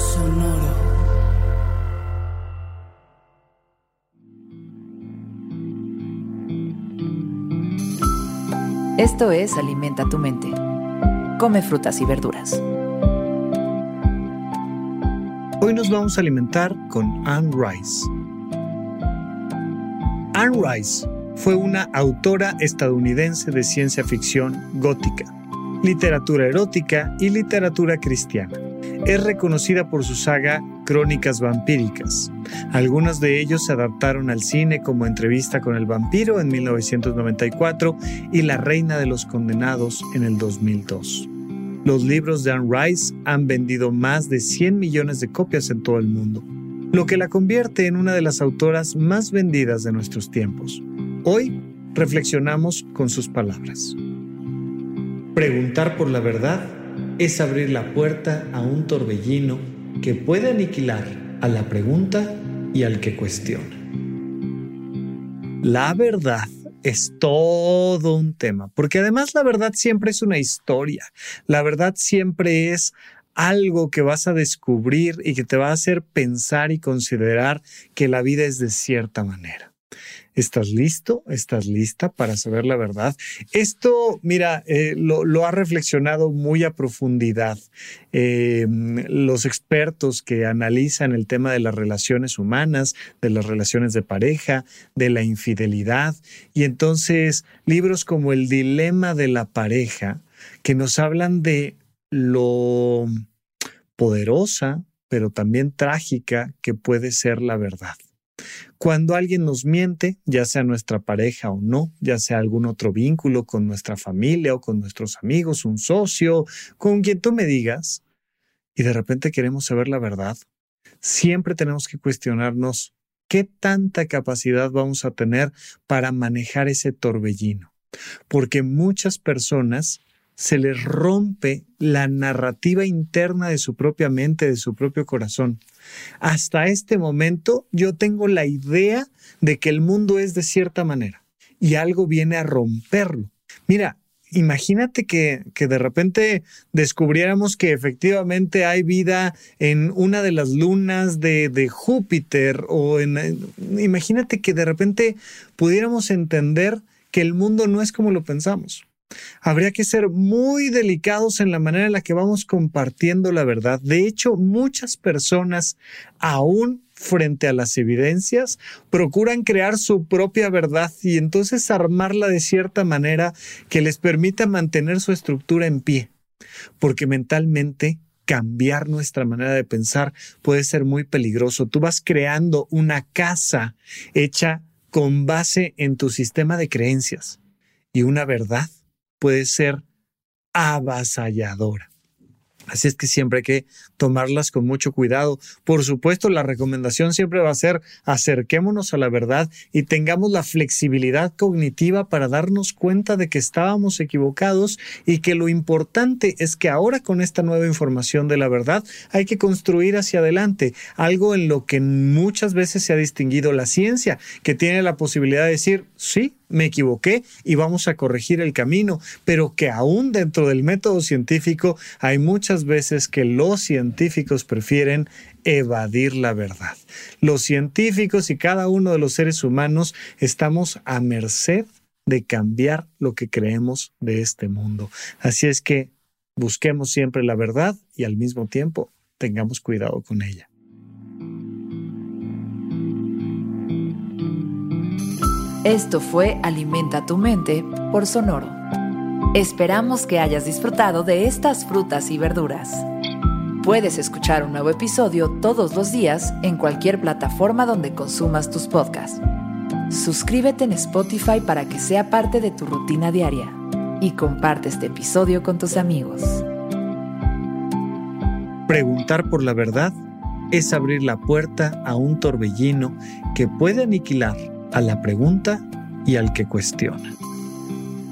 Sonoro. Esto es Alimenta tu mente. Come frutas y verduras. Hoy nos vamos a alimentar con Anne Rice. Anne Rice fue una autora estadounidense de ciencia ficción gótica, literatura erótica y literatura cristiana es reconocida por su saga Crónicas Vampíricas. Algunas de ellos se adaptaron al cine como Entrevista con el vampiro en 1994 y La Reina de los Condenados en el 2002. Los libros de Anne Rice han vendido más de 100 millones de copias en todo el mundo, lo que la convierte en una de las autoras más vendidas de nuestros tiempos. Hoy reflexionamos con sus palabras. Preguntar por la verdad es abrir la puerta a un torbellino que puede aniquilar a la pregunta y al que cuestiona. La verdad es todo un tema, porque además la verdad siempre es una historia, la verdad siempre es algo que vas a descubrir y que te va a hacer pensar y considerar que la vida es de cierta manera. ¿Estás listo? ¿Estás lista para saber la verdad? Esto, mira, eh, lo, ha reflexionado muy a profundidad em, los expertos que analizan el tema de las relaciones humanas, de las relaciones de pareja, de la infidelidad. Y entonces, libros como El Dilema de la pareja, que nos hablan de lo poderosa, pero también trágica que puede ser la verdad. Cuando alguien nos miente, ya sea nuestra pareja o no, ya sea algún otro vínculo con nuestra familia o con nuestros amigos, un socio, con quien tú me digas, y de repente queremos saber la verdad, siempre tenemos que cuestionarnos qué tanta capacidad vamos a tener para manejar ese torbellino. Porque muchas personas se les rompe la narrativa interna de su propia mente, de su propio corazón. Hasta este momento yo tengo la idea de que el mundo es de cierta manera y algo viene a romperlo. Mira, imagínate que, de repente descubriéramos que efectivamente hay vida en una de las lunas de, de Júpiter o en, imagínate que de repente pudiéramos entender que el mundo no es como lo pensamos. Habría que ser muy delicados en la manera en la que vamos compartiendo la verdad. De hecho, muchas personas, aún frente a las evidencias, procuran crear su propia verdad y entonces armarla de cierta manera que les permita mantener su estructura en pie. Porque mentalmente cambiar nuestra manera de pensar puede ser muy peligroso. Tú vas creando una casa hecha con base en tu sistema de creencias y una verdad puede ser avasalladora. Así es que siempre hay que tomarlas con mucho cuidado. Por supuesto, la recomendación siempre va a ser acerquémonos a la verdad y tengamos la flexibilidad cognitiva para darnos cuenta de que estábamos equivocados y que lo importante es que ahora con esta nueva información de la verdad hay que construir hacia adelante algo en lo que muchas veces se ha distinguido la ciencia, que tiene la posibilidad de decir, sí, me equivoqué y vamos a corregir el camino, pero que aún dentro del método científico hay muchas veces que los científicos prefieren evadir la verdad. Los científicos y cada uno de los seres humanos estamos a merced de cambiar lo que creemos de este mundo. Así es que busquemos siempre la verdad y al mismo tiempo tengamos cuidado con ella. Esto fue Alimenta tu mente por Sonoro. Esperamos que hayas disfrutado de estas frutas y verduras. Puedes escuchar un nuevo episodio todos los días en cualquier plataforma donde consumas tus podcasts. Suscríbete en Spotify para que sea parte de tu rutina diaria y comparte este episodio con tus amigos. Preguntar por la verdad es abrir la puerta a un torbellino que puede aniquilar a la pregunta y al que cuestiona.